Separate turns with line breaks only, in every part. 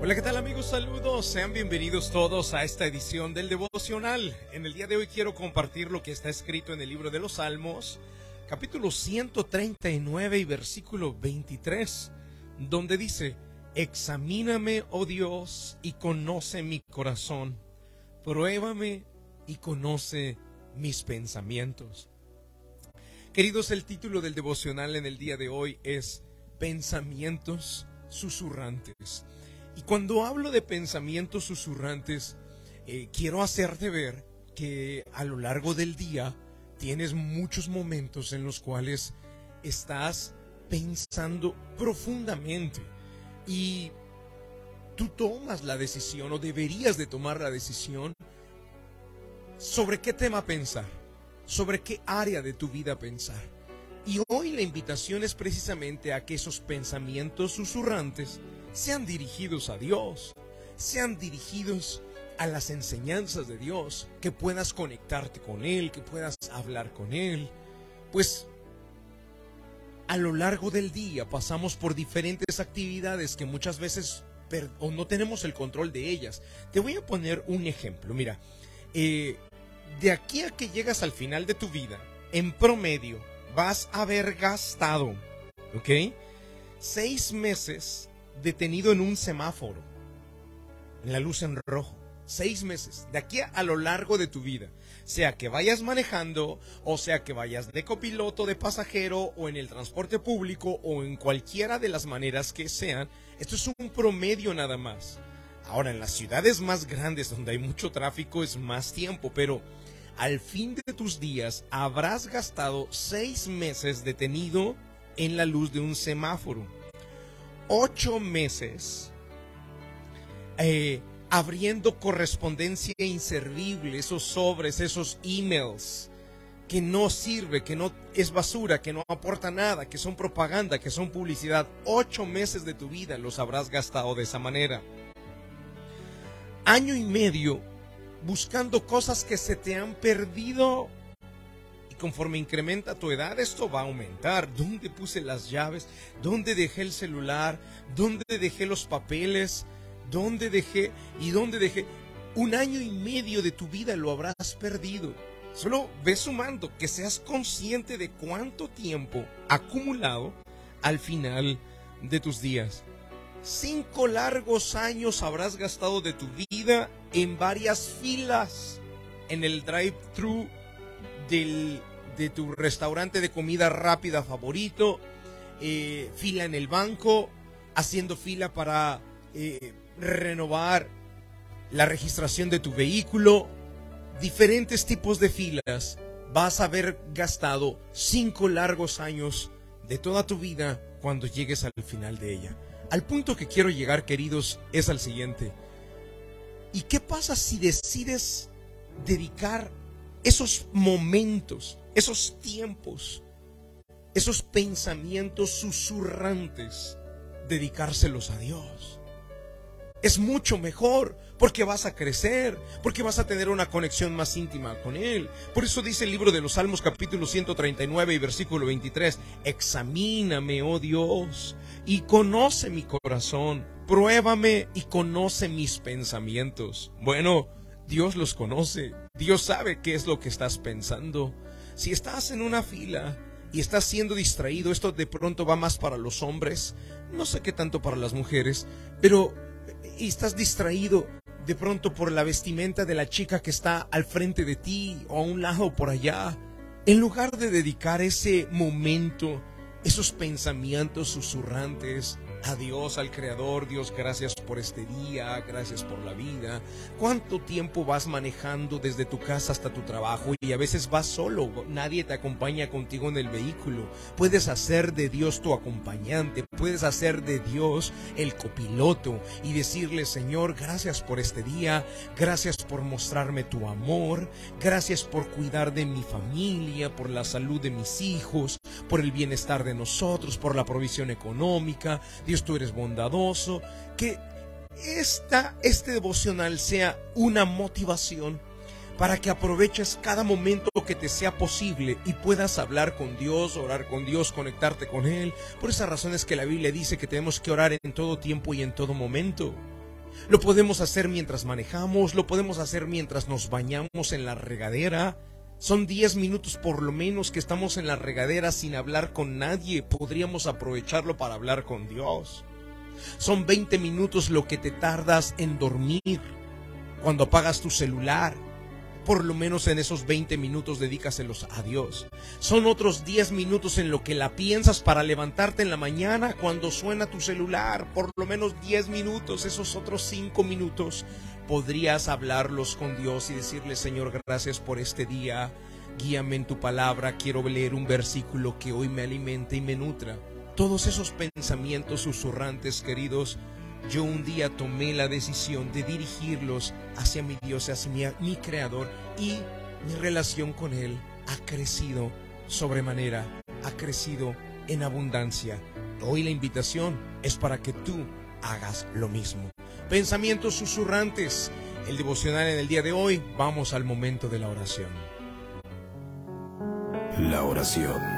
Hola, ¿qué tal amigos? Saludos, sean bienvenidos todos a esta edición del devocional. En el día de hoy quiero compartir lo que está escrito en el libro de los Salmos, capítulo 139 y versículo 23, donde dice, Examíname, oh Dios, y conoce mi corazón, pruébame y conoce mis pensamientos. Queridos, el título del devocional en el día de hoy es Pensamientos susurrantes. Y cuando hablo de pensamientos susurrantes, eh, quiero hacerte ver que a lo largo del día tienes muchos momentos en los cuales estás pensando profundamente y tú tomas la decisión o deberías de tomar la decisión sobre qué tema pensar, sobre qué área de tu vida pensar. Y hoy la invitación es precisamente a que esos pensamientos susurrantes sean dirigidos a Dios, sean dirigidos a las enseñanzas de Dios, que puedas conectarte con Él, que puedas hablar con Él. Pues a lo largo del día pasamos por diferentes actividades que muchas veces no tenemos el control de ellas. Te voy a poner un ejemplo. Mira, eh, de aquí a que llegas al final de tu vida, en promedio, vas a haber gastado, ¿ok? Seis meses detenido en un semáforo, en la luz en rojo. Seis meses, de aquí a, lo largo de tu vida. Sea que vayas manejando, o sea que vayas de copiloto, de pasajero, o en el transporte público, o en cualquiera de las maneras que sean. Esto es un promedio nada más. Ahora, en las ciudades más grandes donde hay mucho tráfico es más tiempo, pero al fin de tus días habrás gastado seis meses detenido en la luz de un semáforo ocho meses eh, abriendo correspondencia inservible, esos sobres, esos emails que no sirve, que no es basura, que no aporta nada, que son propaganda, que son publicidad. Ocho meses de tu vida los habrás gastado de esa manera. Año y medio buscando cosas que se te han perdido conforme incrementa tu edad, esto va a aumentar. ¿Dónde puse las llaves? ¿Dónde dejé el celular? ¿Dónde dejé los papeles? ¿Dónde dejé? ¿Y dónde dejé? Un año y medio de tu vida lo habrás perdido. Solo ve sumando que seas consciente de cuánto tiempo acumulado al final de tus días. Cinco largos años habrás gastado de tu vida en varias filas en el drive-thru del de tu restaurante de comida rápida favorito, eh, fila en el banco, haciendo fila para eh, renovar la registración de tu vehículo, diferentes tipos de filas, vas a haber gastado cinco largos años de toda tu vida cuando llegues al final de ella. Al punto que quiero llegar, queridos, es al siguiente. ¿Y qué pasa si decides dedicar esos momentos esos tiempos, esos pensamientos susurrantes, dedicárselos a Dios. Es mucho mejor porque vas a crecer, porque vas a tener una conexión más íntima con Él. Por eso dice el libro de los Salmos capítulo 139 y versículo 23, examíname, oh Dios, y conoce mi corazón, pruébame y conoce mis pensamientos. Bueno, Dios los conoce, Dios sabe qué es lo que estás pensando. Si estás en una fila y estás siendo distraído, esto de pronto va más para los hombres, no sé qué tanto para las mujeres, pero y estás distraído de pronto por la vestimenta de la chica que está al frente de ti o a un lado por allá, en lugar de dedicar ese momento, esos pensamientos susurrantes, a Dios, al Creador, Dios, gracias por este día, gracias por la vida. ¿Cuánto tiempo vas manejando desde tu casa hasta tu trabajo y a veces vas solo, nadie te acompaña contigo en el vehículo? Puedes hacer de Dios tu acompañante, puedes hacer de Dios el copiloto y decirle, Señor, gracias por este día, gracias por mostrarme tu amor, gracias por cuidar de mi familia, por la salud de mis hijos, por el bienestar de nosotros, por la provisión económica. Dios, tú eres bondadoso. Que esta, este devocional sea una motivación para que aproveches cada momento que te sea posible y puedas hablar con Dios, orar con Dios, conectarte con Él. Por esa razón es que la Biblia dice que tenemos que orar en todo tiempo y en todo momento. Lo podemos hacer mientras manejamos, lo podemos hacer mientras nos bañamos en la regadera. Son 10 minutos por lo menos que estamos en la regadera sin hablar con nadie. Podríamos aprovecharlo para hablar con Dios. Son 20 minutos lo que te tardas en dormir cuando apagas tu celular por lo menos en esos 20 minutos dedícaselos a Dios. Son otros 10 minutos en lo que la piensas para levantarte en la mañana cuando suena tu celular. Por lo menos 10 minutos, esos otros 5 minutos, podrías hablarlos con Dios y decirle, Señor, gracias por este día. Guíame en tu palabra. Quiero leer un versículo que hoy me alimente y me nutra. Todos esos pensamientos susurrantes, queridos, yo un día tomé la decisión de dirigirlos hacia mi Dios, hacia mi, mi, creador y mi relación con Él ha crecido sobremanera, ha crecido en abundancia. Hoy la invitación es para que tú hagas lo mismo. Pensamientos susurrantes. El devocional en el día de hoy, vamos al momento de la oración.
La oración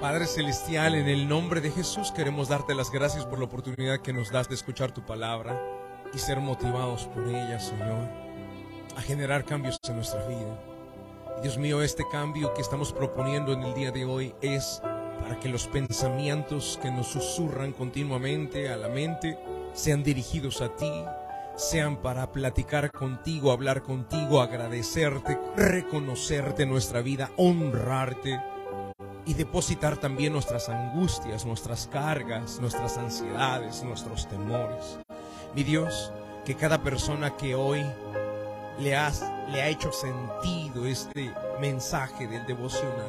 Padre Celestial, en el nombre de Jesús queremos darte las gracias por la oportunidad que nos das de escuchar tu palabra y ser motivados por ella, Señor, a generar cambios en nuestra vida. Dios mío, este cambio que estamos proponiendo en el día de hoy es para que los pensamientos que nos susurran continuamente a la mente sean dirigidos a ti, sean para platicar contigo, hablar contigo, agradecerte, reconocerte nuestra vida, honrarte y depositar también nuestras angustias, nuestras cargas, nuestras ansiedades, nuestros temores. Mi Dios, que cada persona que hoy le, has, le ha hecho sentido este mensaje del devocional,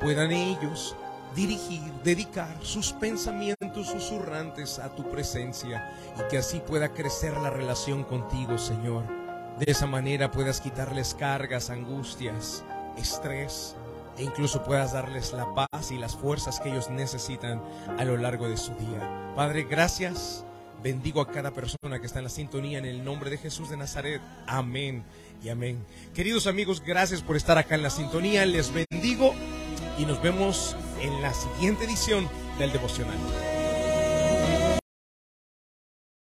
puedan ellos dirigir, dedicar sus pensamientos susurrantes a tu presencia y que así pueda crecer la relación contigo, Señor. De esa manera puedas quitarles cargas, angustias, estrés, e incluso puedas darles la paz y las fuerzas que ellos necesitan a lo largo de su día. Padre, gracias. Bendigo a cada persona que está en la sintonía en el nombre de Jesús de Nazaret. Amén y amén. Queridos amigos, gracias por estar acá en la sintonía. Les bendigo y nos vemos en la siguiente edición del devocional.